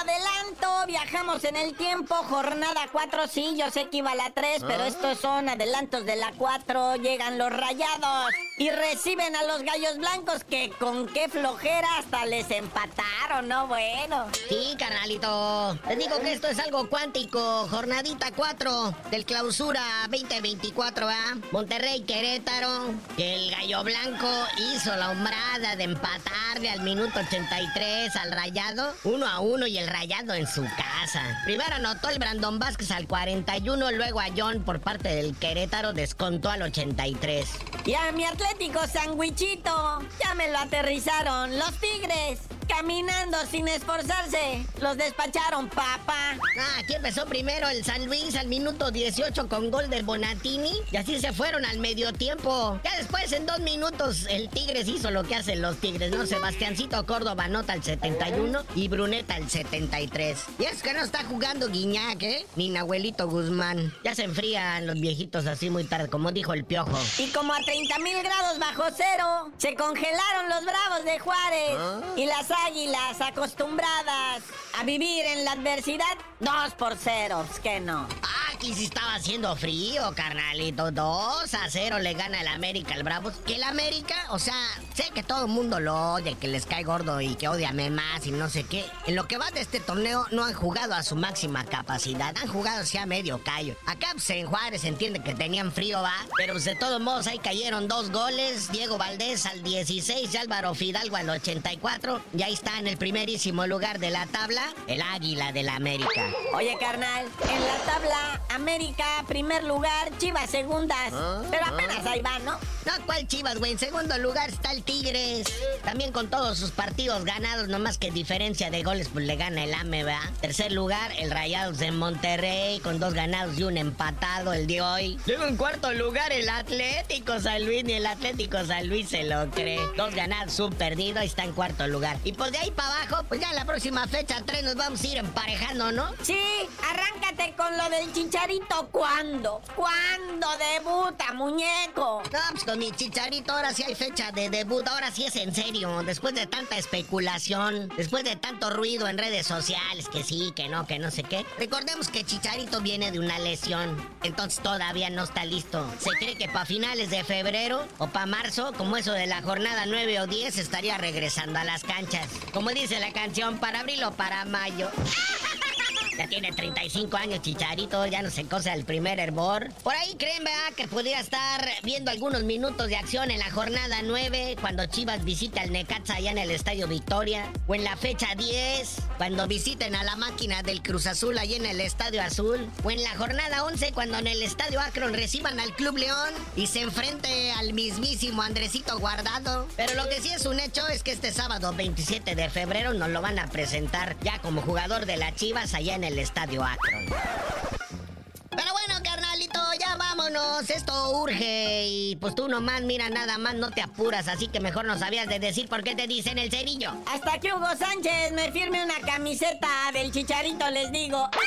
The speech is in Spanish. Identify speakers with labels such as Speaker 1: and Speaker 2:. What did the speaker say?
Speaker 1: adelanto viajamos en el tiempo, jornada 4, sí, yo sé que iba a la 3, pero estos son adelantos de la 4, llegan los rayados y reciben a los gallos blancos que con qué flojera hasta les empataron, ¿no? Bueno.
Speaker 2: Sí, carnalito. Te digo que esto es algo cuántico, jornadita 4 del clausura 2024, ¿ah? Monterrey Querétaro, que el gallo blanco hizo la hombrada de empatarle al minuto 83 al rayado, uno a uno y el rayado en su casa. Primero anotó el Brandon Vázquez al 41, luego a John por parte del Querétaro descontó al 83.
Speaker 1: Y a mi Atlético Sandwichito, ya me lo aterrizaron los Tigres caminando sin esforzarse. Los despacharon, papá.
Speaker 2: Ah, aquí empezó primero el San Luis al minuto 18 con gol de Bonatini. Y así se fueron al medio tiempo. Ya después, en dos minutos, el Tigres hizo lo que hacen los Tigres, ¿no? Sebastiancito Córdoba anota el 71 y Bruneta el 73. Y es que no está jugando Guiñac, ¿eh? Ni Nahuelito Guzmán. Ya se enfrían los viejitos así muy tarde, como dijo el piojo.
Speaker 1: Y como a 30 mil grados bajo cero, se congelaron los bravos de Juárez. ¿Ah? Y las águilas acostumbradas a vivir en la adversidad, dos por cero, que no.
Speaker 2: Aquí sí estaba haciendo frío, carnalito. 2 a 0 le gana el América al Bravos. Que el América, o sea, sé que todo el mundo lo odia, que les cae gordo y que odiame más y no sé qué. En lo que va de este torneo no han jugado a su máxima capacidad. Han jugado así a medio callo. Acá pues, en Juárez entiende que tenían frío, va. Pero pues, de todos modos ahí cayeron dos goles. Diego Valdés al 16 y Álvaro Fidalgo al 84. Y ahí está en el primerísimo lugar de la tabla, el Águila del América.
Speaker 1: Oye, carnal, en la tabla América, primer lugar, Chivas, segundas. Ah, Pero apenas ah. ahí va, ¿no?
Speaker 2: No, ¿cuál Chivas, güey? En segundo lugar está el Tigres. También con todos sus partidos ganados, nomás que diferencia de goles, pues le gana el AME, ¿verdad? Tercer lugar, el Rayados de Monterrey, con dos ganados y un empatado el de hoy. Luego en cuarto lugar, el Atlético San Luis, ni el Atlético San Luis se lo cree. Dos ganados, un perdido, ahí está en cuarto lugar. Y pues de ahí para abajo, pues ya en la próxima fecha, tres nos vamos a ir emparejando, ¿no?
Speaker 1: Sí, arráncate con lo del chicharito. ¿Cuándo? ¿Cuándo debuta, muñeco?
Speaker 2: No, pues con mi chicharito ahora sí hay fecha de debut. Ahora sí es en serio. Después de tanta especulación, después de tanto ruido en redes sociales, que sí, que no, que no sé qué. Recordemos que Chicharito viene de una lesión. Entonces todavía no está listo. Se cree que para finales de febrero o para marzo, como eso de la jornada 9 o 10, estaría regresando a las canchas. Como dice la canción, para abril o para mayo. Ya tiene 35 años Chicharito, ya no se cosa el primer hervor. Por ahí creen, ¿verdad? Que podría estar viendo algunos minutos de acción en la jornada 9, cuando Chivas visita al Necaxa allá en el Estadio Victoria. O en la fecha 10, cuando visiten a la máquina del Cruz Azul allá en el Estadio Azul. O en la jornada 11, cuando en el Estadio Akron reciban al Club León y se enfrente al mismísimo Andresito Guardado. Pero lo que sí es un hecho es que este sábado 27 de febrero nos lo van a presentar ya como jugador de las Chivas allá en el estadio Akron. Pero bueno, carnalito, ya vámonos. Esto urge. Y pues tú nomás, mira, nada más no te apuras. Así que mejor no sabías de decir por qué te dicen el cerillo.
Speaker 1: Hasta que Hugo Sánchez me firme una camiseta del chicharito, les digo.